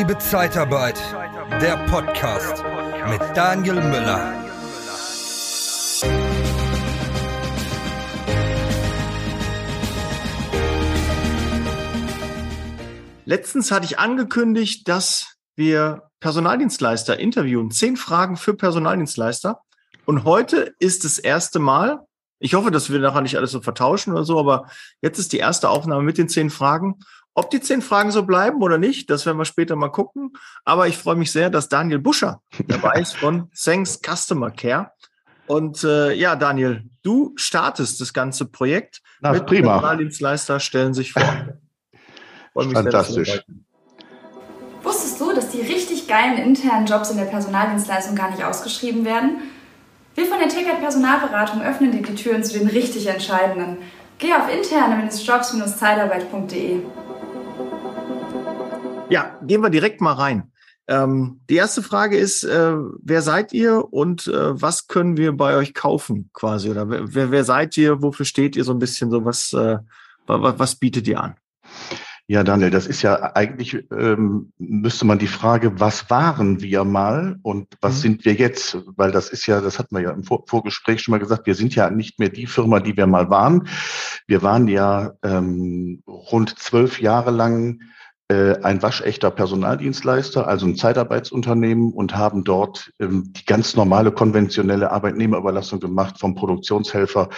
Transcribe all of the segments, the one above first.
Liebe Zeitarbeit, der Podcast mit Daniel Müller. Letztens hatte ich angekündigt, dass wir Personaldienstleister interviewen. Zehn Fragen für Personaldienstleister. Und heute ist das erste Mal, ich hoffe, dass wir nachher nicht alles so vertauschen oder so, aber jetzt ist die erste Aufnahme mit den zehn Fragen. Ob die zehn Fragen so bleiben oder nicht, das werden wir später mal gucken. Aber ich freue mich sehr, dass Daniel Buscher dabei ist von Thanks Customer Care. Und äh, ja, Daniel, du startest das ganze Projekt. Na, mit prima. Personaldienstleister stellen sich vor. Fantastisch. Wusstest du, dass die richtig geilen internen Jobs in der Personaldienstleistung gar nicht ausgeschrieben werden? Wir von der Ticket Personalberatung öffnen dir die Türen zu den richtig entscheidenden. Geh auf interne-jobs-zeitarbeit.de. Ja, gehen wir direkt mal rein. Ähm, die erste Frage ist, äh, wer seid ihr und äh, was können wir bei euch kaufen quasi? Oder wer, wer seid ihr? Wofür steht ihr so ein bisschen? So was, äh, was, was bietet ihr an? Ja, Daniel, das ist ja eigentlich, ähm, müsste man die Frage, was waren wir mal und was mhm. sind wir jetzt? Weil das ist ja, das hatten wir ja im Vor Vorgespräch schon mal gesagt, wir sind ja nicht mehr die Firma, die wir mal waren. Wir waren ja ähm, rund zwölf Jahre lang ein waschechter Personaldienstleister, also ein Zeitarbeitsunternehmen und haben dort ähm, die ganz normale konventionelle Arbeitnehmerüberlassung gemacht, vom Produktionshelfer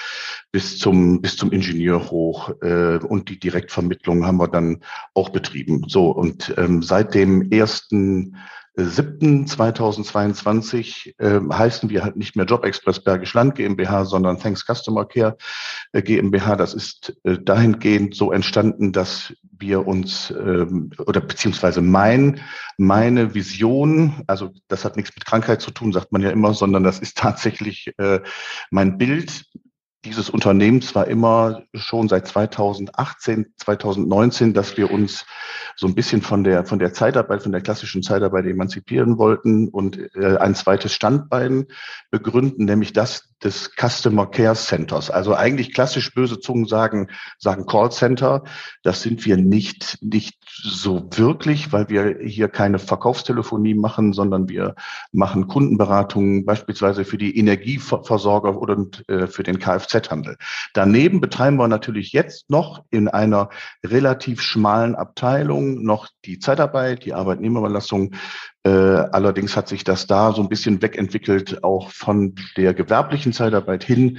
bis zum, bis zum Ingenieur hoch. Äh, und die Direktvermittlung haben wir dann auch betrieben. So, und ähm, seit dem ersten 7.2022 äh, heißen wir halt nicht mehr Job Express Bergisch Land GmbH, sondern Thanks Customer Care äh, GmbH. Das ist äh, dahingehend so entstanden, dass wir uns ähm, oder beziehungsweise mein, meine Vision, also das hat nichts mit Krankheit zu tun, sagt man ja immer, sondern das ist tatsächlich äh, mein Bild dieses Unternehmens war immer schon seit 2018, 2019, dass wir uns so ein bisschen von der, von der Zeitarbeit, von der klassischen Zeitarbeit emanzipieren wollten und äh, ein zweites Standbein begründen, nämlich das des Customer Care Centers. Also eigentlich klassisch böse Zungen sagen, sagen Call Center. Das sind wir nicht, nicht so wirklich, weil wir hier keine Verkaufstelefonie machen, sondern wir machen Kundenberatungen beispielsweise für die Energieversorger oder äh, für den Kfz-Handel. Daneben betreiben wir natürlich jetzt noch in einer relativ schmalen Abteilung noch die Zeitarbeit, die Arbeitnehmerüberlassung, äh, allerdings hat sich das da so ein bisschen wegentwickelt, auch von der gewerblichen Zeitarbeit hin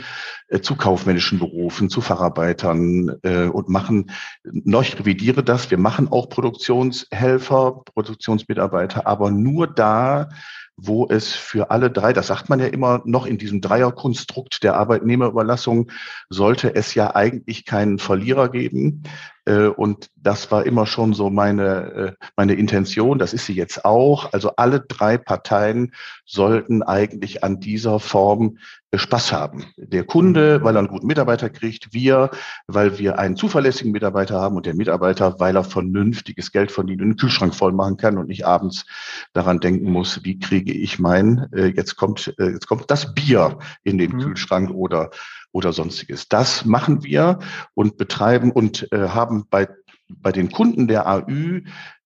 äh, zu kaufmännischen Berufen, zu Facharbeitern äh, und machen, noch revidiere das, wir machen auch Produktionshelfer, Produktionsmitarbeiter, aber nur da, wo es für alle drei, das sagt man ja immer noch in diesem Dreierkonstrukt der Arbeitnehmerüberlassung, sollte es ja eigentlich keinen Verlierer geben. Äh, und das war immer schon so meine, äh, meine Intention. Das ist sie jetzt auch. Also alle drei Parteien sollten eigentlich an dieser Form Spaß haben. Der Kunde, weil er einen guten Mitarbeiter kriegt, wir, weil wir einen zuverlässigen Mitarbeiter haben und der Mitarbeiter, weil er vernünftiges Geld verdient und den Kühlschrank voll machen kann und nicht abends daran denken muss, wie kriege ich mein, jetzt kommt, jetzt kommt das Bier in den mhm. Kühlschrank oder oder sonstiges. Das machen wir und betreiben und äh, haben bei, bei den Kunden der AÜ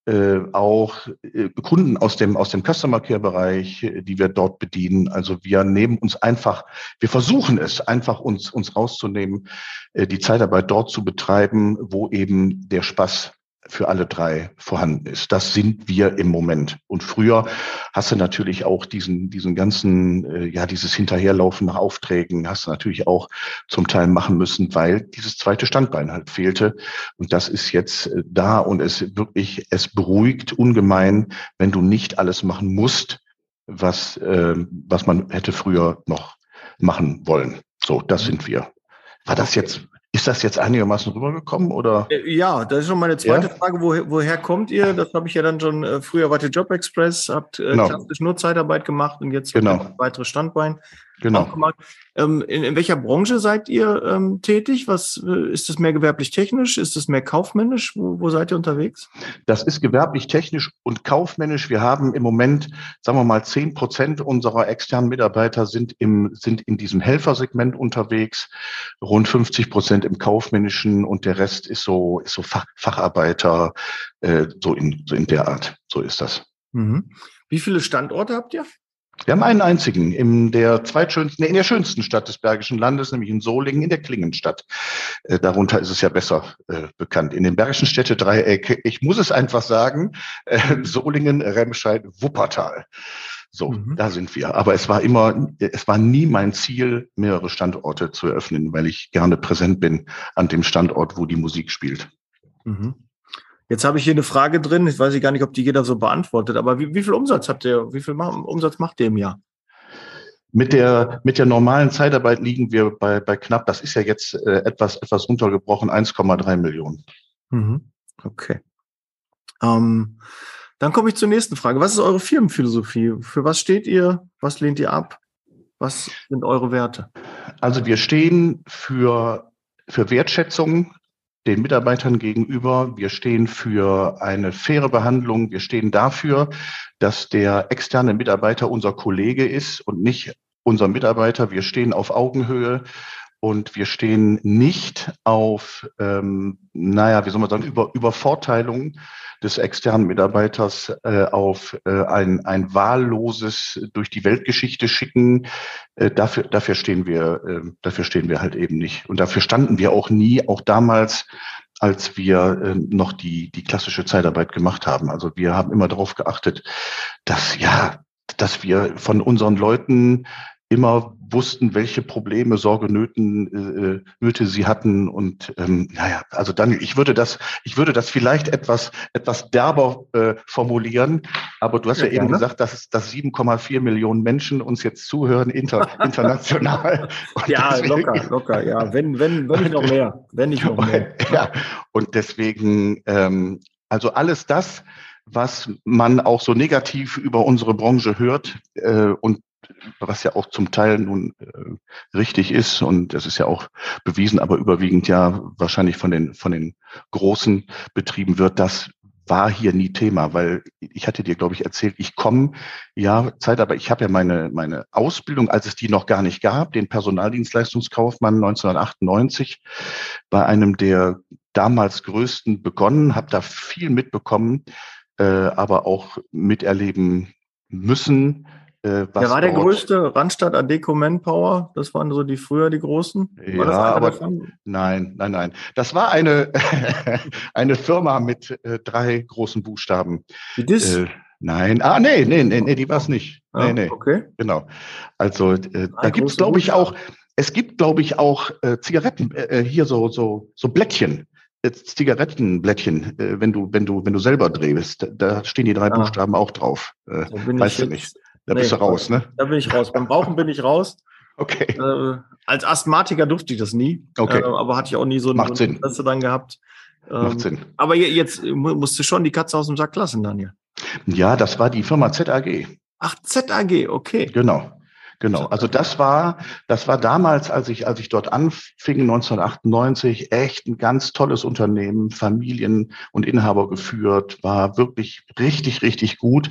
äh, auch äh, Kunden aus dem, aus dem Customer Care Bereich, äh, die wir dort bedienen. Also wir nehmen uns einfach, wir versuchen es einfach uns, uns rauszunehmen, äh, die Zeitarbeit dort zu betreiben, wo eben der Spaß für alle drei vorhanden ist. Das sind wir im Moment. Und früher hast du natürlich auch diesen, diesen ganzen, äh, ja, dieses Hinterherlaufen nach Aufträgen hast du natürlich auch zum Teil machen müssen, weil dieses zweite Standbein halt fehlte. Und das ist jetzt äh, da und es wirklich, es beruhigt ungemein, wenn du nicht alles machen musst, was, äh, was man hätte früher noch machen wollen. So, das sind wir. War das jetzt ist das jetzt einigermaßen rübergekommen oder? Äh, ja, das ist schon meine zweite ja? Frage. Woher, woher kommt ihr? Das habe ich ja dann schon, äh, früher wart ihr Job Express, habt äh, genau. klassisch nur Zeitarbeit gemacht und jetzt genau. weitere Standbein. Genau. Ähm, in, in, welcher Branche seid ihr ähm, tätig? Was äh, ist das mehr gewerblich-technisch? Ist das mehr kaufmännisch? Wo, wo seid ihr unterwegs? Das ist gewerblich-technisch und kaufmännisch. Wir haben im Moment, sagen wir mal, zehn Prozent unserer externen Mitarbeiter sind im sind in diesem Helfersegment unterwegs, rund 50 Prozent im kaufmännischen und der Rest ist so ist so Fach, Facharbeiter, äh, so in so in der Art. So ist das. Mhm. Wie viele Standorte habt ihr? Wir haben einen einzigen in der zweitschönsten, in der schönsten Stadt des Bergischen Landes, nämlich in Solingen, in der Klingenstadt. Äh, darunter ist es ja besser äh, bekannt. In dem Bergischen Städtedreieck, ich muss es einfach sagen, äh, Solingen, Remscheid, Wuppertal. So, mhm. da sind wir. Aber es war immer, es war nie mein Ziel, mehrere Standorte zu eröffnen, weil ich gerne präsent bin an dem Standort, wo die Musik spielt. Mhm. Jetzt habe ich hier eine Frage drin, ich weiß gar nicht, ob die jeder so beantwortet, aber wie, wie viel Umsatz habt ihr, wie viel Umsatz macht ihr im Jahr? Mit der, mit der normalen Zeitarbeit liegen wir bei, bei knapp, das ist ja jetzt äh, etwas, etwas runtergebrochen, 1,3 Millionen. Mhm. Okay. Ähm, dann komme ich zur nächsten Frage. Was ist eure Firmenphilosophie? Für was steht ihr? Was lehnt ihr ab? Was sind eure Werte? Also wir stehen für, für Wertschätzung, den Mitarbeitern gegenüber. Wir stehen für eine faire Behandlung. Wir stehen dafür, dass der externe Mitarbeiter unser Kollege ist und nicht unser Mitarbeiter. Wir stehen auf Augenhöhe und wir stehen nicht auf, ähm, naja, wie soll man sagen, über, Übervorteilung des externen Mitarbeiters äh, auf äh, ein, ein wahlloses durch die Weltgeschichte schicken. Äh, dafür, dafür stehen wir, äh, dafür stehen wir halt eben nicht. Und dafür standen wir auch nie, auch damals, als wir äh, noch die, die klassische Zeitarbeit gemacht haben. Also wir haben immer darauf geachtet, dass ja, dass wir von unseren Leuten immer wussten, welche Probleme, Sorge, Nöten, äh, Nöte sie hatten. Und ähm, naja, also Daniel, ich würde das, ich würde das vielleicht etwas, etwas derber äh, formulieren, aber du hast ja, ja eben gesagt, dass, dass 7,4 Millionen Menschen uns jetzt zuhören, inter, international. ja, deswegen, locker, locker, ja, wenn, wenn, wenn nicht noch mehr, wenn nicht noch mehr. ja, und deswegen, ähm, also alles das, was man auch so negativ über unsere Branche hört äh, und was ja auch zum Teil nun äh, richtig ist und das ist ja auch bewiesen, aber überwiegend ja wahrscheinlich von den von den großen Betrieben wird, das war hier nie Thema, weil ich hatte dir, glaube ich, erzählt, ich komme ja Zeit, aber ich habe ja meine meine Ausbildung, als es die noch gar nicht gab, den Personaldienstleistungskaufmann 1998 bei einem der damals größten begonnen, habe da viel mitbekommen, äh, aber auch miterleben müssen, äh, Wer war der größte? Randstadt Adeco Manpower? Das waren so die früher die großen? War ja, aber davon? nein, nein, nein. Das war eine, eine Firma mit äh, drei großen Buchstaben. Wie das? Äh, nein, ah, nee, nee, nee, nee die war es nicht. Ah, nee, nee. Okay. Genau. Also äh, da gibt es, glaube ich, auch, es gibt, glaube ich, auch äh, Zigaretten, äh, hier so, so, so Blättchen. Zigarettenblättchen, wenn du, wenn du, wenn du selber drehst, da stehen die drei ah. Buchstaben auch drauf. Äh, weißt du nicht. Da nee, bist du raus, ne? Da bin ich raus. Beim Rauchen bin ich raus. Okay. Äh, als Asthmatiker durfte ich das nie. Okay. Äh, aber hatte ich auch nie so ein Interesse dann gehabt. Ähm, Macht Sinn. Aber jetzt musst du schon die Katze aus dem Sack lassen, Daniel. Ja, das war die Firma ZAG. Ach, ZAG, okay. Genau. Genau. Also das war, das war damals, als ich, als ich dort anfing, 1998, echt ein ganz tolles Unternehmen, Familien und Inhaber geführt, war wirklich richtig, richtig gut.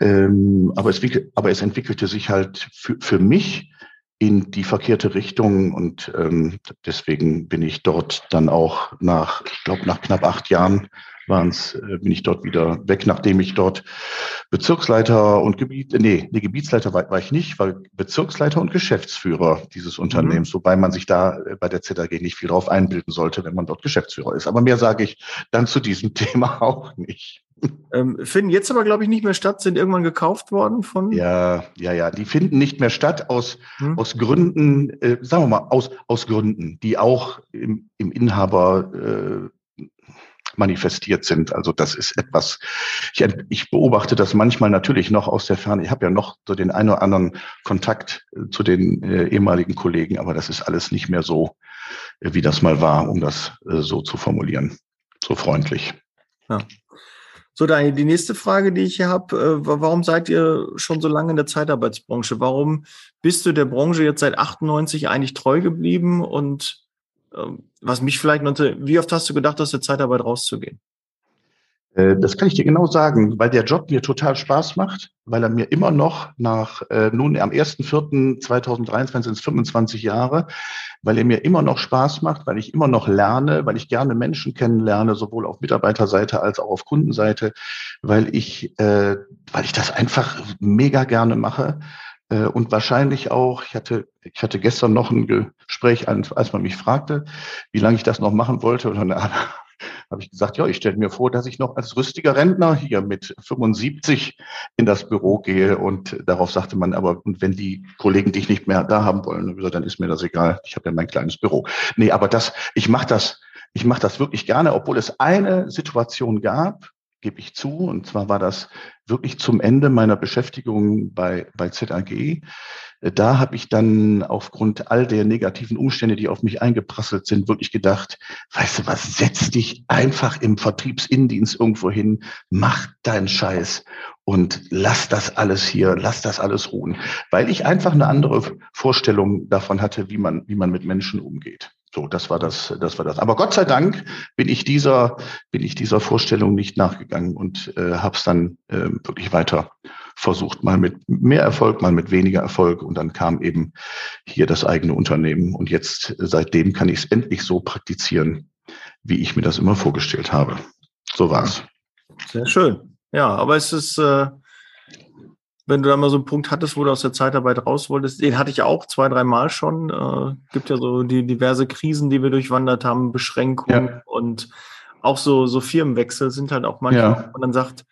Ähm, aber, es, aber es entwickelte sich halt für, für mich in die verkehrte Richtung und ähm, deswegen bin ich dort dann auch nach, ich glaube, nach knapp acht Jahren waren's, äh, bin ich dort wieder weg, nachdem ich dort Bezirksleiter und Gebiet, nee, nee Gebietsleiter war, war ich nicht, war Bezirksleiter und Geschäftsführer dieses mhm. Unternehmens, mhm. wobei man sich da äh, bei der ZAG nicht viel drauf einbilden sollte, wenn man dort Geschäftsführer ist. Aber mehr sage ich dann zu diesem Thema auch nicht. Ähm, finden jetzt aber, glaube ich, nicht mehr statt, sind irgendwann gekauft worden von. Ja, ja, ja. Die finden nicht mehr statt aus, hm. aus Gründen, äh, sagen wir mal, aus, aus Gründen, die auch im, im Inhaber äh, manifestiert sind. Also das ist etwas, ich, ich beobachte das manchmal natürlich noch aus der Ferne. Ich habe ja noch so den einen oder anderen Kontakt äh, zu den äh, ehemaligen Kollegen, aber das ist alles nicht mehr so, äh, wie das mal war, um das äh, so zu formulieren. So freundlich. Ja. So, Daniel, die nächste Frage, die ich hier habe, äh, warum seid ihr schon so lange in der Zeitarbeitsbranche? Warum bist du der Branche jetzt seit 98 eigentlich treu geblieben? Und was mich vielleicht noch, wie oft hast du gedacht, aus der Zeitarbeit rauszugehen? Äh, das kann ich dir genau sagen, weil der Job mir total Spaß macht, weil er mir immer noch nach, äh, nun am 1.4.2023 sind es 25 Jahre, weil er mir immer noch Spaß macht, weil ich immer noch lerne, weil ich gerne Menschen kennenlerne, sowohl auf Mitarbeiterseite als auch auf Kundenseite, weil ich, äh, weil ich das einfach mega gerne mache. Äh, und wahrscheinlich auch, ich hatte, ich hatte gestern noch ein Gespräch, als man mich fragte, wie lange ich das noch machen wollte. Und dann habe ich gesagt, ja, ich stelle mir vor, dass ich noch als rüstiger Rentner hier mit 75 in das Büro gehe. Und darauf sagte man, aber und wenn die Kollegen dich nicht mehr da haben wollen, dann ist mir das egal. Ich habe ja mein kleines Büro. Nee, aber das, ich mache das, ich mache das wirklich gerne, obwohl es eine Situation gab, gebe ich zu. Und zwar war das wirklich zum Ende meiner Beschäftigung bei, bei ZAG. Da habe ich dann aufgrund all der negativen Umstände, die auf mich eingeprasselt sind, wirklich gedacht, weißt du was, setz dich einfach im Vertriebsindienst irgendwo hin, mach deinen Scheiß und lass das alles hier, lass das alles ruhen, weil ich einfach eine andere Vorstellung davon hatte, wie man, wie man mit Menschen umgeht. So, das war das, das war das. Aber Gott sei Dank bin ich dieser, bin ich dieser Vorstellung nicht nachgegangen und äh, habe es dann äh, wirklich weiter versucht, mal mit mehr Erfolg, mal mit weniger Erfolg. Und dann kam eben hier das eigene Unternehmen. Und jetzt seitdem kann ich es endlich so praktizieren, wie ich mir das immer vorgestellt habe. So war's. Sehr schön. Ja, aber es ist äh, wenn du da mal so einen Punkt hattest, wo du aus der Zeitarbeit raus wolltest, den hatte ich auch zwei, drei Mal schon. Äh, gibt ja so die diverse Krisen, die wir durchwandert haben, Beschränkungen ja. und auch so, so Firmenwechsel sind halt auch manchmal, ja. und dann sagt,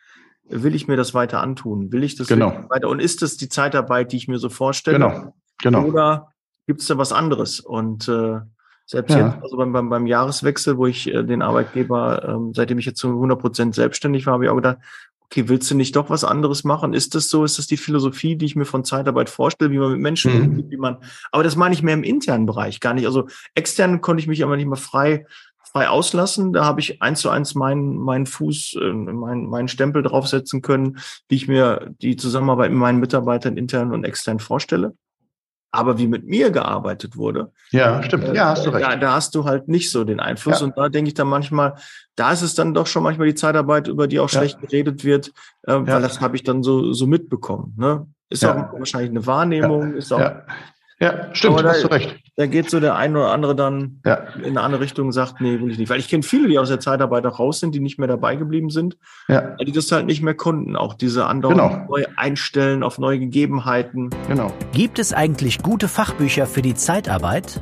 will ich mir das weiter antun? Will ich das genau. weiter? Und ist das die Zeitarbeit, die ich mir so vorstelle? Genau, genau. Oder gibt es da was anderes? Und äh, selbst ja. jetzt, also beim, beim, beim Jahreswechsel, wo ich äh, den Arbeitgeber, ähm, seitdem ich jetzt zu 100 Prozent selbstständig war, habe ich auch gedacht, okay, willst du nicht doch was anderes machen? Ist das so? Ist das die Philosophie, die ich mir von Zeitarbeit vorstelle, wie man mit Menschen mhm. umgeht, wie man, aber das meine ich mehr im internen Bereich, gar nicht. Also extern konnte ich mich aber nicht mehr frei, frei auslassen. Da habe ich eins zu eins meinen, meinen Fuß, äh, meinen, meinen Stempel draufsetzen können, wie ich mir die Zusammenarbeit mit meinen Mitarbeitern intern und extern vorstelle. Aber wie mit mir gearbeitet wurde. Ja, stimmt. Äh, ja, hast du recht. Da, da hast du halt nicht so den Einfluss. Ja. Und da denke ich dann manchmal, da ist es dann doch schon manchmal die Zeitarbeit, über die auch ja. schlecht geredet wird, äh, ja. weil das habe ich dann so, so mitbekommen. Ne? Ist auch wahrscheinlich eine Wahrnehmung, ist auch ja, stimmt, da, hast du recht. Da geht so der eine oder andere dann ja. in eine andere Richtung und sagt, nee, will ich nicht. Weil ich kenne viele, die aus der Zeitarbeit auch raus sind, die nicht mehr dabei geblieben sind, ja. die das halt nicht mehr konnten. Auch diese anderen genau. neu einstellen auf neue Gegebenheiten. Genau. Gibt es eigentlich gute Fachbücher für die Zeitarbeit?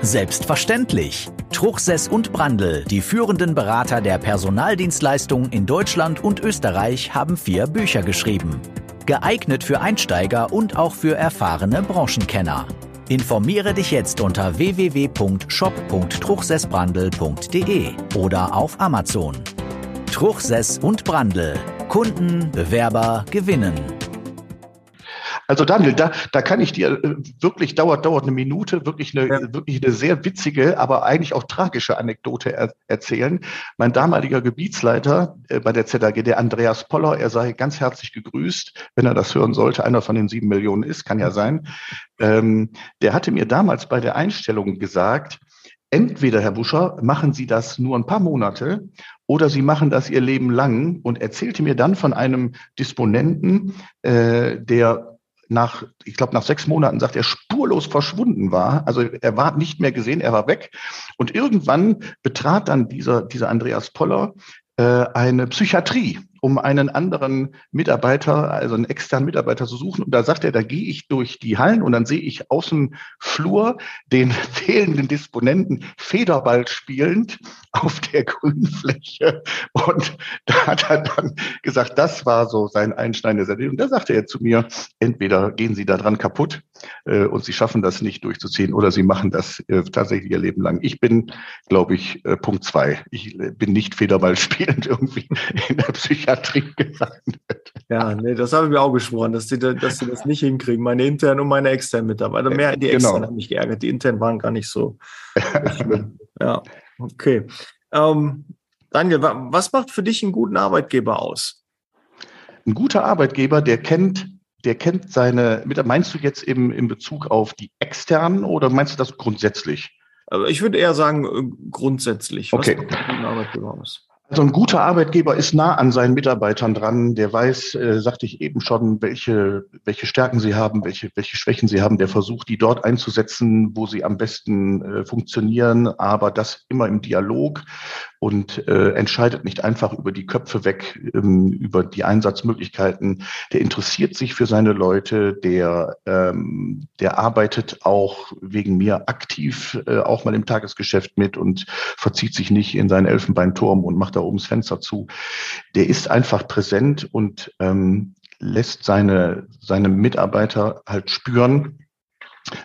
Selbstverständlich. Truchsess und Brandl, die führenden Berater der Personaldienstleistungen in Deutschland und Österreich, haben vier Bücher geschrieben geeignet für Einsteiger und auch für erfahrene Branchenkenner. Informiere dich jetzt unter www.shop.truchsessbrandel.de oder auf Amazon. Truchsess und Brandel. Kunden, Bewerber gewinnen. Also Daniel, da, da kann ich dir äh, wirklich, dauert, dauert eine Minute, wirklich eine, ja. wirklich eine sehr witzige, aber eigentlich auch tragische Anekdote er, erzählen. Mein damaliger Gebietsleiter äh, bei der ZAG, der Andreas Poller, er sei ganz herzlich gegrüßt, wenn er das hören sollte, einer von den sieben Millionen ist, kann ja sein. Ähm, der hatte mir damals bei der Einstellung gesagt, entweder, Herr Buscher, machen Sie das nur ein paar Monate oder Sie machen das Ihr Leben lang und erzählte mir dann von einem Disponenten, äh, der nach, ich glaube, nach sechs Monaten sagt er, spurlos verschwunden war. Also er war nicht mehr gesehen, er war weg. Und irgendwann betrat dann dieser, dieser Andreas Poller äh, eine Psychiatrie um einen anderen Mitarbeiter, also einen externen Mitarbeiter zu suchen. Und da sagt er, da gehe ich durch die Hallen und dann sehe ich außen Flur den fehlenden Disponenten Federball spielend auf der Grünfläche. Und da hat er dann gesagt, das war so sein Einstein der Serie. Und da sagte er zu mir, entweder gehen Sie daran kaputt äh, und Sie schaffen das nicht durchzuziehen oder Sie machen das äh, tatsächlich Ihr Leben lang. Ich bin, glaube ich, äh, Punkt zwei. Ich bin nicht Federball spielend irgendwie in der Psychiatrie gelandet. Ja, nee, das habe ich mir auch geschworen, dass sie, dass sie das nicht hinkriegen. Meine internen und meine externen Mitarbeiter. Mehr die externen genau. haben mich geärgert. Die internen waren gar nicht so. Ja, okay. Ähm, Daniel, was macht für dich einen guten Arbeitgeber aus? Ein guter Arbeitgeber, der kennt, der kennt seine, meinst du jetzt eben in Bezug auf die externen oder meinst du das grundsätzlich? Ich würde eher sagen, äh, grundsätzlich. Okay. Also ein guter Arbeitgeber ist nah an seinen Mitarbeitern dran. Der weiß, äh, sagte ich eben schon, welche, welche Stärken sie haben, welche, welche Schwächen sie haben. Der versucht, die dort einzusetzen, wo sie am besten äh, funktionieren, aber das immer im Dialog und äh, entscheidet nicht einfach über die Köpfe weg, ähm, über die Einsatzmöglichkeiten. Der interessiert sich für seine Leute, der, ähm, der arbeitet auch wegen mir aktiv äh, auch mal im Tagesgeschäft mit und verzieht sich nicht in seinen Elfenbeinturm und macht da oben das Fenster zu. Der ist einfach präsent und ähm, lässt seine, seine Mitarbeiter halt spüren,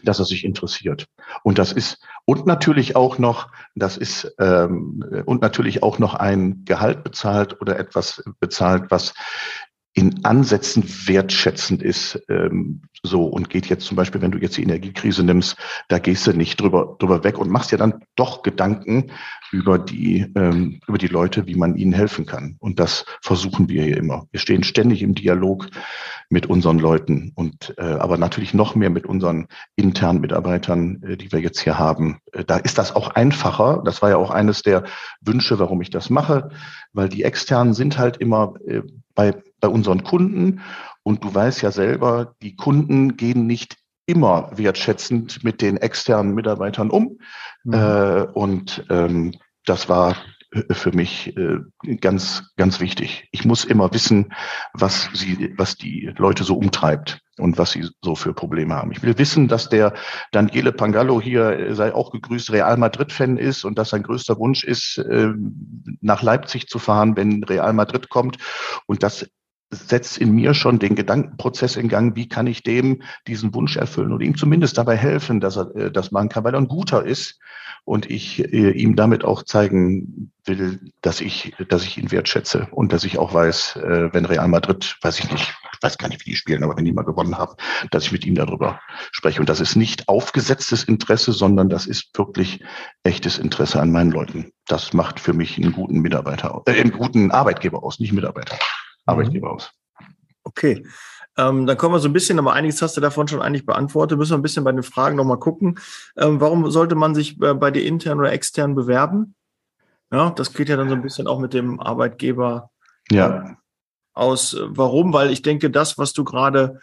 dass er sich interessiert. Und das ist und natürlich auch noch, das ist ähm, und natürlich auch noch ein Gehalt bezahlt oder etwas bezahlt, was in Ansätzen wertschätzend ist, ähm, so und geht jetzt zum Beispiel, wenn du jetzt die Energiekrise nimmst, da gehst du nicht drüber, drüber weg und machst dir dann doch Gedanken über die, ähm, über die Leute, wie man ihnen helfen kann. Und das versuchen wir hier immer. Wir stehen ständig im Dialog mit unseren Leuten und äh, aber natürlich noch mehr mit unseren internen Mitarbeitern, äh, die wir jetzt hier haben. Äh, da ist das auch einfacher. Das war ja auch eines der Wünsche, warum ich das mache, weil die externen sind halt immer äh, bei, bei unseren Kunden und du weißt ja selber, die Kunden gehen nicht immer wertschätzend mit den externen Mitarbeitern um. Mhm. Äh, und ähm, das war für mich äh, ganz, ganz wichtig. Ich muss immer wissen, was sie, was die Leute so umtreibt und was sie so für Probleme haben. Ich will wissen, dass der Daniele Pangallo hier, äh, sei auch gegrüßt, Real Madrid-Fan ist und dass sein größter Wunsch ist, äh, nach Leipzig zu fahren, wenn Real Madrid kommt und dass setzt in mir schon den Gedankenprozess in Gang, wie kann ich dem diesen Wunsch erfüllen und ihm zumindest dabei helfen, dass er äh, das machen kann, weil er ein guter ist und ich äh, ihm damit auch zeigen will, dass ich, dass ich ihn wertschätze und dass ich auch weiß, äh, wenn Real Madrid, weiß ich nicht, ich weiß gar nicht, wie die spielen, aber wenn die mal gewonnen haben, dass ich mit ihm darüber spreche. Und das ist nicht aufgesetztes Interesse, sondern das ist wirklich echtes Interesse an meinen Leuten. Das macht für mich einen guten Mitarbeiter, äh, einen guten Arbeitgeber aus, nicht Mitarbeiter. Arbeitgeber aus. Okay. Ähm, dann kommen wir so ein bisschen, aber einiges hast du davon schon eigentlich beantwortet. Müssen wir ein bisschen bei den Fragen nochmal gucken. Ähm, warum sollte man sich äh, bei dir intern oder extern bewerben? Ja, das geht ja dann so ein bisschen auch mit dem Arbeitgeber ja. Äh, aus. Warum? Weil ich denke, das, was du gerade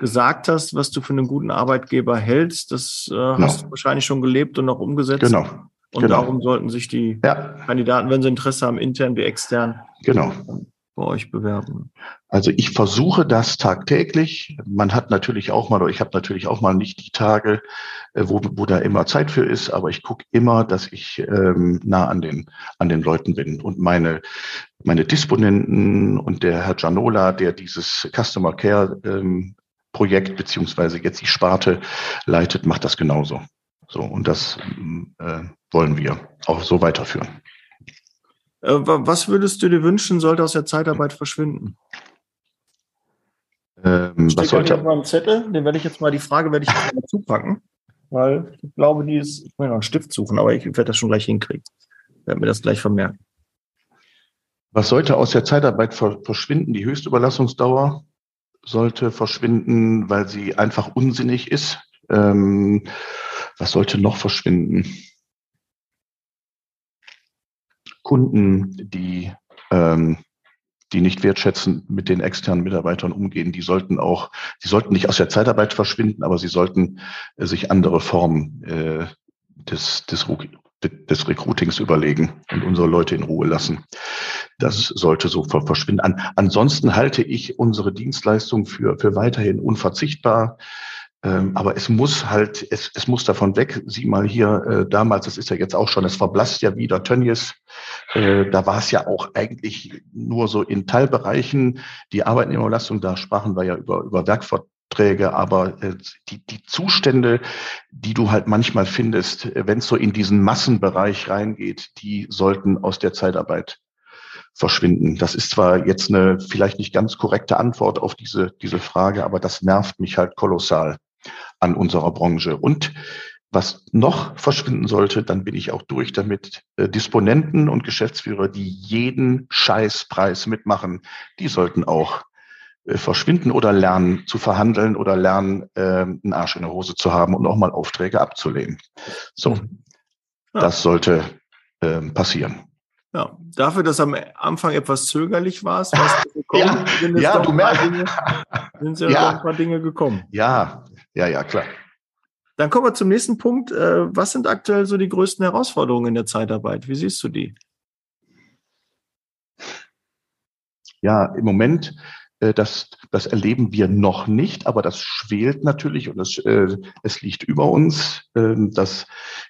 gesagt hast, was du für einen guten Arbeitgeber hältst, das äh, genau. hast du wahrscheinlich schon gelebt und auch umgesetzt. Genau. Und genau. darum sollten sich die ja. Kandidaten, wenn sie Interesse haben, intern wie extern, genau bei euch bewerben? Also ich versuche das tagtäglich. Man hat natürlich auch mal, oder ich habe natürlich auch mal nicht die Tage, äh, wo, wo da immer Zeit für ist, aber ich gucke immer, dass ich ähm, nah an den, an den Leuten bin. Und meine, meine Disponenten und der Herr Gianola, der dieses Customer Care ähm, Projekt beziehungsweise jetzt die Sparte leitet, macht das genauso. So, und das äh, wollen wir auch so weiterführen. Äh, was würdest du dir wünschen, sollte aus der Zeitarbeit verschwinden? Ähm, was sollte? Mal einen Zettel, den werde ich jetzt mal, die Frage werde ich jetzt mal zupacken, weil ich glaube, die ist, ich will noch einen Stift suchen, aber ich werde das schon gleich hinkriegen. Ich werde mir das gleich vermerken. Was sollte aus der Zeitarbeit verschwinden? Die Höchstüberlassungsdauer sollte verschwinden, weil sie einfach unsinnig ist. Ähm, was sollte noch verschwinden? Kunden, die, ähm, die nicht wertschätzend mit den externen Mitarbeitern umgehen, die sollten auch, sie sollten nicht aus der Zeitarbeit verschwinden, aber sie sollten äh, sich andere Formen äh, des, des, des Recruitings überlegen und unsere Leute in Ruhe lassen. Das sollte so verschwinden. An, ansonsten halte ich unsere Dienstleistung für, für weiterhin unverzichtbar. Ähm, aber es muss halt, es, es muss davon weg. Sieh mal hier, äh, damals, das ist ja jetzt auch schon, es verblasst ja wieder Tönnies. Äh, da war es ja auch eigentlich nur so in Teilbereichen die Arbeitnehmerbelastung. Da sprachen wir ja über, über Werkverträge, aber äh, die, die Zustände, die du halt manchmal findest, äh, wenn es so in diesen Massenbereich reingeht, die sollten aus der Zeitarbeit verschwinden. Das ist zwar jetzt eine vielleicht nicht ganz korrekte Antwort auf diese, diese Frage, aber das nervt mich halt kolossal an unserer Branche. Und was noch verschwinden sollte, dann bin ich auch durch damit. Äh, Disponenten und Geschäftsführer, die jeden Scheißpreis mitmachen, die sollten auch äh, verschwinden oder lernen zu verhandeln oder lernen, äh, einen Arsch in der Hose zu haben und auch mal Aufträge abzulehnen. So, mhm. ja. das sollte äh, passieren. Ja, dafür, dass am Anfang etwas zögerlich warst, was du gekommen, ja, ja du merkst, Dinge, sind ja, ja. ein paar Dinge gekommen. Ja, ja, ja, klar. Dann kommen wir zum nächsten Punkt. Äh, was sind aktuell so die größten Herausforderungen in der Zeitarbeit? Wie siehst du die? Ja, im Moment das, das erleben wir noch nicht, aber das schwelt natürlich und es, äh, es liegt über uns, äh, dass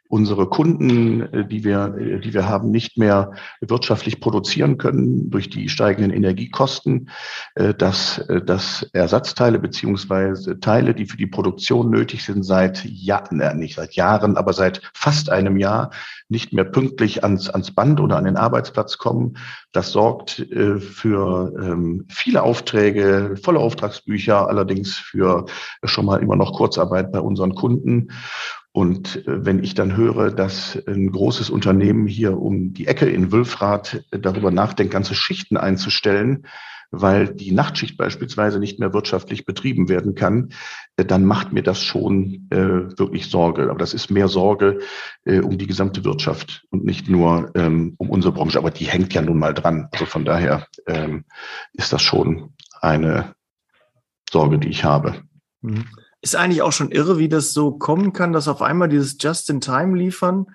unsere Kunden, äh, die wir, äh, die wir haben, nicht mehr wirtschaftlich produzieren können durch die steigenden Energiekosten, äh, dass, äh, dass Ersatzteile beziehungsweise Teile, die für die Produktion nötig sind, seit Jahren, äh, nicht seit Jahren, aber seit fast einem Jahr nicht mehr pünktlich ans, ans Band oder an den Arbeitsplatz kommen. Das sorgt äh, für ähm, viele Aufträge, volle Auftragsbücher, allerdings für schon mal immer noch Kurzarbeit bei unseren Kunden. Und äh, wenn ich dann höre, dass ein großes Unternehmen hier um die Ecke in Wülfrath darüber nachdenkt, ganze Schichten einzustellen, weil die Nachtschicht beispielsweise nicht mehr wirtschaftlich betrieben werden kann, äh, dann macht mir das schon äh, wirklich Sorge. Aber das ist mehr Sorge äh, um die gesamte Wirtschaft und nicht nur ähm, um unsere Branche. Aber die hängt ja nun mal dran. Also von daher ähm, ist das schon eine Sorge, die ich habe. Mhm. Ist eigentlich auch schon irre, wie das so kommen kann, dass auf einmal dieses Just-in-Time-Liefern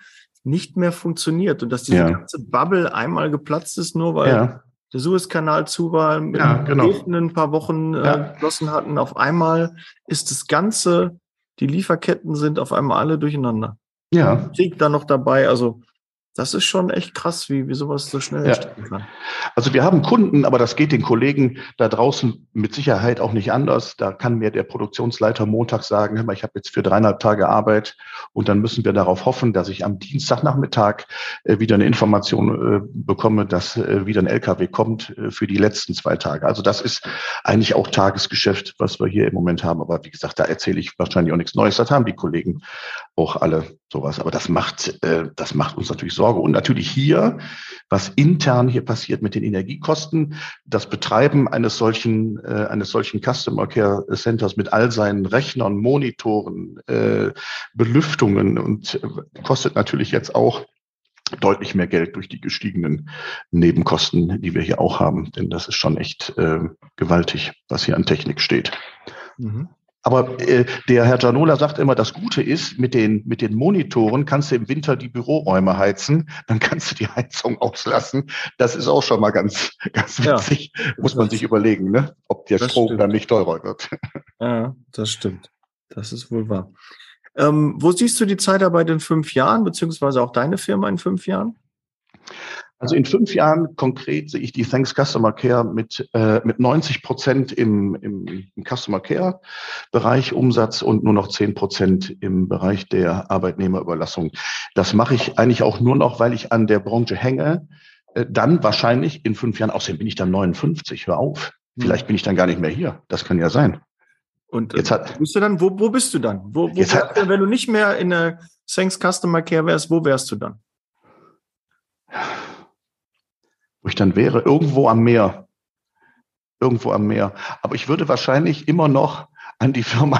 nicht mehr funktioniert und dass diese ja. ganze Bubble einmal geplatzt ist, nur weil ja der Suezkanal zu war, mit ja, genau. ein paar Wochen äh, geschlossen hatten. Auf einmal ist das Ganze, die Lieferketten sind auf einmal alle durcheinander. Ja. Krieg da noch dabei. Also das ist schon echt krass, wie, wie sowas so schnell ja. entstehen kann. Also wir haben Kunden, aber das geht den Kollegen da draußen mit Sicherheit auch nicht anders. Da kann mir der Produktionsleiter Montag sagen, hör mal, ich habe jetzt für dreieinhalb Tage Arbeit und dann müssen wir darauf hoffen, dass ich am Dienstagnachmittag äh, wieder eine Information äh, bekomme, dass äh, wieder ein LKW kommt für die letzten zwei Tage. Also das ist eigentlich auch Tagesgeschäft, was wir hier im Moment haben. Aber wie gesagt, da erzähle ich wahrscheinlich auch nichts Neues. Das haben die Kollegen auch alle sowas. Aber das macht, das macht uns natürlich Sorge. Und natürlich hier, was intern hier passiert mit den Energiekosten, das Betreiben eines solchen, äh, eines solchen Customer Care Centers mit all seinen Rechnern, Monitoren, äh, Belüftungen und äh, kostet natürlich jetzt auch deutlich mehr Geld durch die gestiegenen Nebenkosten, die wir hier auch haben. Denn das ist schon echt äh, gewaltig, was hier an Technik steht. Mhm. Aber äh, der Herr Gianola sagt immer, das Gute ist, mit den, mit den Monitoren kannst du im Winter die Büroräume heizen, dann kannst du die Heizung auslassen. Das ist auch schon mal ganz, ganz witzig. Ja, Muss man sich überlegen, ne? ob der Strom stimmt. dann nicht teurer wird. Ja, das stimmt. Das ist wohl wahr. Ähm, wo siehst du die Zeitarbeit in fünf Jahren, beziehungsweise auch deine Firma in fünf Jahren? Also in fünf Jahren konkret sehe ich die Thanks Customer Care mit, äh, mit 90 Prozent im, im, im Customer Care Bereich Umsatz und nur noch 10 Prozent im Bereich der Arbeitnehmerüberlassung. Das mache ich eigentlich auch nur noch, weil ich an der Branche hänge. Äh, dann wahrscheinlich in fünf Jahren, außerdem bin ich dann 59, hör auf. Hm. Vielleicht bin ich dann gar nicht mehr hier. Das kann ja sein. Und äh, jetzt hat, bist du dann, wo, wo bist du dann? Wo, wo hat, wenn du nicht mehr in der Thanks Customer Care wärst, wo wärst du dann? Wo ich dann wäre, irgendwo am Meer. Irgendwo am Meer. Aber ich würde wahrscheinlich immer noch an die Firma,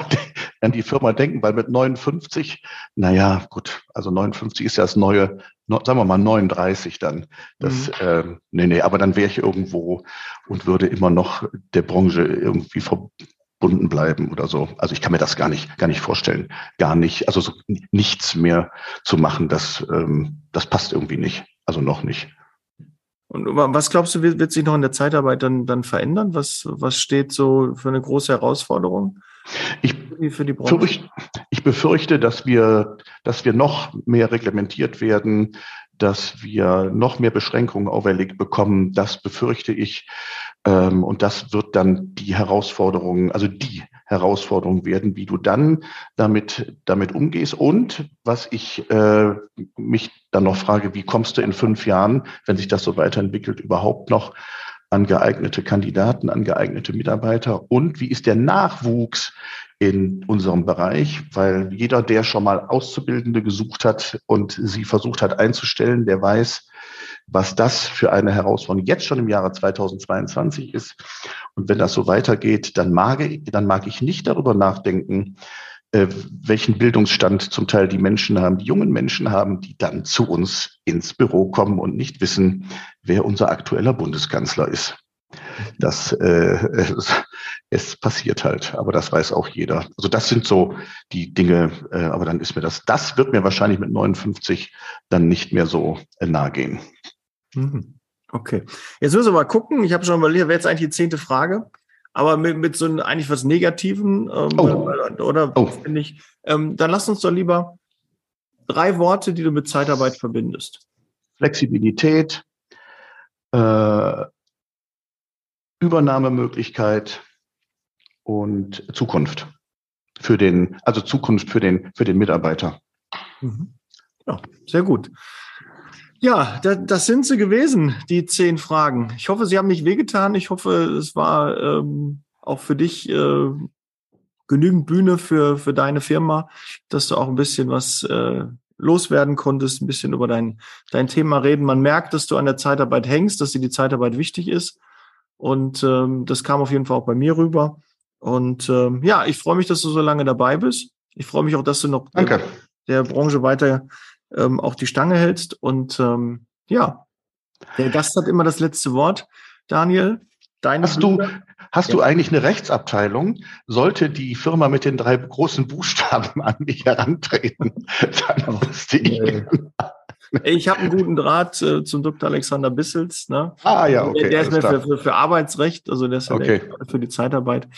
an die Firma denken, weil mit 59, naja, gut, also 59 ist ja das neue, sagen wir mal 39 dann. Das, mhm. ähm, nee, nee, aber dann wäre ich irgendwo und würde immer noch der Branche irgendwie verbunden bleiben oder so. Also ich kann mir das gar nicht, gar nicht vorstellen. Gar nicht, also so nichts mehr zu machen, das, ähm, das passt irgendwie nicht. Also noch nicht. Und was glaubst du, wird, sich noch in der Zeitarbeit dann, dann verändern? Was, was steht so für eine große Herausforderung? Ich, Fürcht, ich befürchte, dass wir, dass wir noch mehr reglementiert werden, dass wir noch mehr Beschränkungen auferlegt bekommen. Das befürchte ich. Ähm, und das wird dann die Herausforderung, also die Herausforderung werden, wie du dann damit, damit umgehst. Und was ich äh, mich dann noch frage, wie kommst du in fünf Jahren, wenn sich das so weiterentwickelt, überhaupt noch an geeignete Kandidaten, an geeignete Mitarbeiter und wie ist der Nachwuchs in unserem Bereich, weil jeder, der schon mal Auszubildende gesucht hat und sie versucht hat einzustellen, der weiß, was das für eine Herausforderung jetzt schon im Jahre 2022 ist. Und wenn das so weitergeht, dann mag, ich, dann mag ich nicht darüber nachdenken, äh, welchen Bildungsstand zum Teil die Menschen haben, die jungen Menschen haben, die dann zu uns ins Büro kommen und nicht wissen, wer unser aktueller Bundeskanzler ist. Das äh, es, es passiert halt, aber das weiß auch jeder. Also das sind so die Dinge, äh, aber dann ist mir das, das wird mir wahrscheinlich mit 59 dann nicht mehr so äh, nahe gehen. Mhm. Okay. Jetzt müssen wir mal gucken. Ich habe schon überlegt, wäre jetzt eigentlich die zehnte Frage aber mit, mit so einem eigentlich was Negativen, ähm, oh. oder oh. finde ich, ähm, dann lass uns doch lieber drei Worte, die du mit Zeitarbeit verbindest. Flexibilität, äh, Übernahmemöglichkeit und Zukunft für den, also Zukunft für den, für den Mitarbeiter. Mhm. Ja, sehr gut. Ja, da, das sind sie gewesen, die zehn Fragen. Ich hoffe, sie haben nicht wehgetan. Ich hoffe, es war ähm, auch für dich äh, genügend Bühne für, für deine Firma, dass du auch ein bisschen was äh, loswerden konntest, ein bisschen über dein, dein Thema reden. Man merkt, dass du an der Zeitarbeit hängst, dass dir die Zeitarbeit wichtig ist. Und ähm, das kam auf jeden Fall auch bei mir rüber. Und ähm, ja, ich freue mich, dass du so lange dabei bist. Ich freue mich auch, dass du noch. Der, der Branche weiter ähm, auch die Stange hältst. Und ähm, ja, der Gast hat immer das letzte Wort. Daniel, deine hast du Hast ja. du eigentlich eine Rechtsabteilung? Sollte die Firma mit den drei großen Buchstaben an mich herantreten, dann wüsste ich. Ich habe einen guten Draht äh, zum Dr. Alexander Bissels. Ne? Ah ja, okay. Der, der ist mir für, für, für, Arbeitsrecht, also der ist okay. für die Zeitarbeit.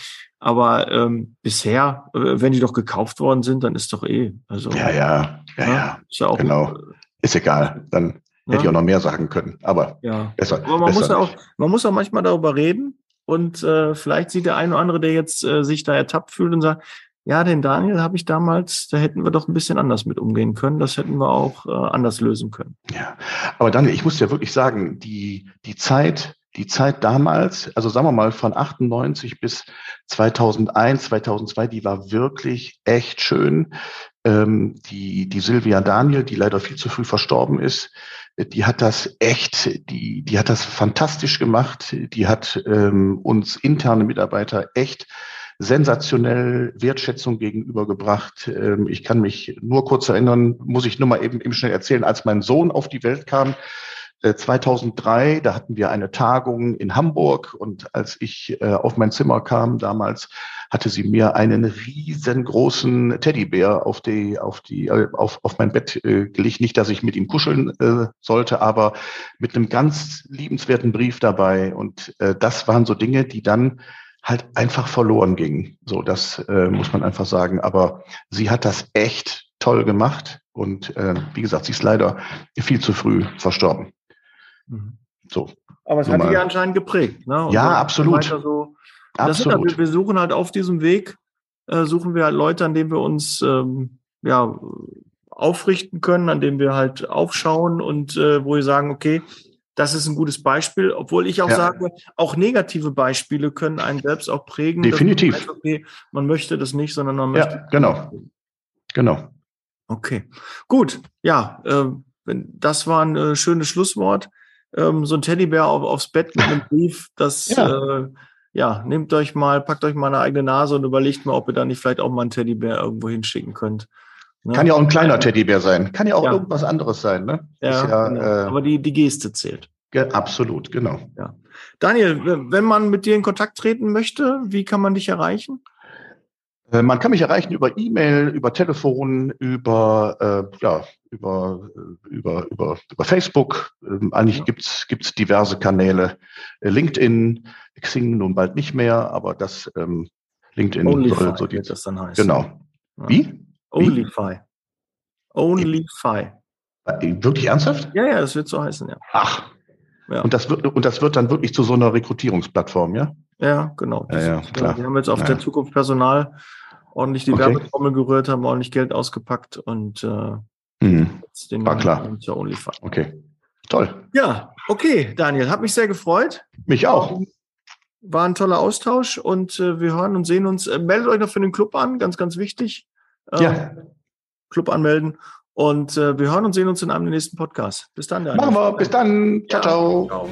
Aber ähm, bisher, äh, wenn die doch gekauft worden sind, dann ist doch eh. Also, ja, ja, ja, ne? ja. Ist ja auch, genau. Ist egal. Dann hätte ja. ich ne? auch noch mehr sagen können. Aber ja. besser. Aber man, besser muss ja auch, man muss auch manchmal darüber reden. Und äh, vielleicht sieht der eine oder andere, der jetzt äh, sich da ertappt fühlt und sagt, ja, den Daniel habe ich damals, da hätten wir doch ein bisschen anders mit umgehen können. Das hätten wir auch äh, anders lösen können. Ja, aber Daniel, ich muss ja wirklich sagen, die, die Zeit, die Zeit damals, also sagen wir mal von 98 bis 2001, 2002, die war wirklich echt schön. Ähm, die, die Silvia Daniel, die leider viel zu früh verstorben ist, die hat das echt, die, die hat das fantastisch gemacht. Die hat ähm, uns interne Mitarbeiter echt sensationell Wertschätzung gegenübergebracht. Ähm, ich kann mich nur kurz erinnern, muss ich nur mal eben, eben schnell erzählen, als mein Sohn auf die Welt kam, 2003, äh, da hatten wir eine Tagung in Hamburg und als ich äh, auf mein Zimmer kam damals, hatte sie mir einen riesengroßen Teddybär auf die, auf die, äh, auf, auf mein Bett gelegt. Nicht, dass ich mit ihm kuscheln sollte, aber mit einem ganz liebenswerten Brief dabei. Und das waren so Dinge, die dann halt einfach verloren gingen. So, das muss man einfach sagen. Aber sie hat das echt toll gemacht. Und äh, wie gesagt, sie ist leider viel zu früh verstorben. Mhm. So. Aber es hat dich anscheinend geprägt. Ne? Ja, absolut. So, absolut. Halt, wir suchen halt auf diesem Weg, äh, suchen wir halt Leute, an denen wir uns ähm, ja, aufrichten können, an denen wir halt aufschauen und äh, wo wir sagen, okay, das ist ein gutes Beispiel, obwohl ich auch ja. sage, auch negative Beispiele können einen selbst auch prägen. Definitiv. Man, weiß, okay, man möchte das nicht, sondern man möchte. Ja, genau. Genau. Okay. Gut. Ja, äh, das war ein äh, schönes Schlusswort ähm, so ein Teddybär auf, aufs Bett mit einem Brief, das ja. Äh, ja, nehmt euch mal, packt euch mal eine eigene Nase und überlegt mal, ob ihr da nicht vielleicht auch mal einen Teddybär irgendwo hinschicken könnt. Ne? Kann ja auch ein kleiner Teddybär sein. Kann ja auch ja. irgendwas anderes sein, ne? Ja, ja genau. äh, aber die, die Geste zählt. Absolut, genau. Ja. Daniel, wenn man mit dir in Kontakt treten möchte, wie kann man dich erreichen? Äh, man kann mich erreichen über E-Mail, über Telefon, über, äh, ja, über, äh, über, über, über Facebook. Ähm, eigentlich ja. gibt's gibt's diverse Kanäle. Äh, LinkedIn, Xing nun bald nicht mehr, aber das ähm, LinkedIn soll so die, das dann heißt. Genau. Ja. Wie? Onlyfy. Onlyfy. Wirklich ernsthaft? Ja, ja, das wird so heißen, ja. Ach. Ja. Und, das wird, und das wird dann wirklich zu so einer Rekrutierungsplattform, ja? Ja, genau. Ja, ja, klar. Wir haben jetzt auf ja. der Zukunft Personal ordentlich die okay. Werbetrommel gerührt, haben ordentlich Geld ausgepackt und äh, mhm. den war klar. Ja OnlyFans. Okay. Toll. Ja, okay, Daniel, hat mich sehr gefreut. Mich auch. War ein toller Austausch und äh, wir hören und sehen uns. Äh, meldet euch noch für den Club an, ganz, ganz wichtig. Äh, ja. Club anmelden. Und äh, wir hören und sehen uns in einem der nächsten Podcasts. Bis dann, Daniel. Machen wir. Bis dann. ciao. ciao. ciao.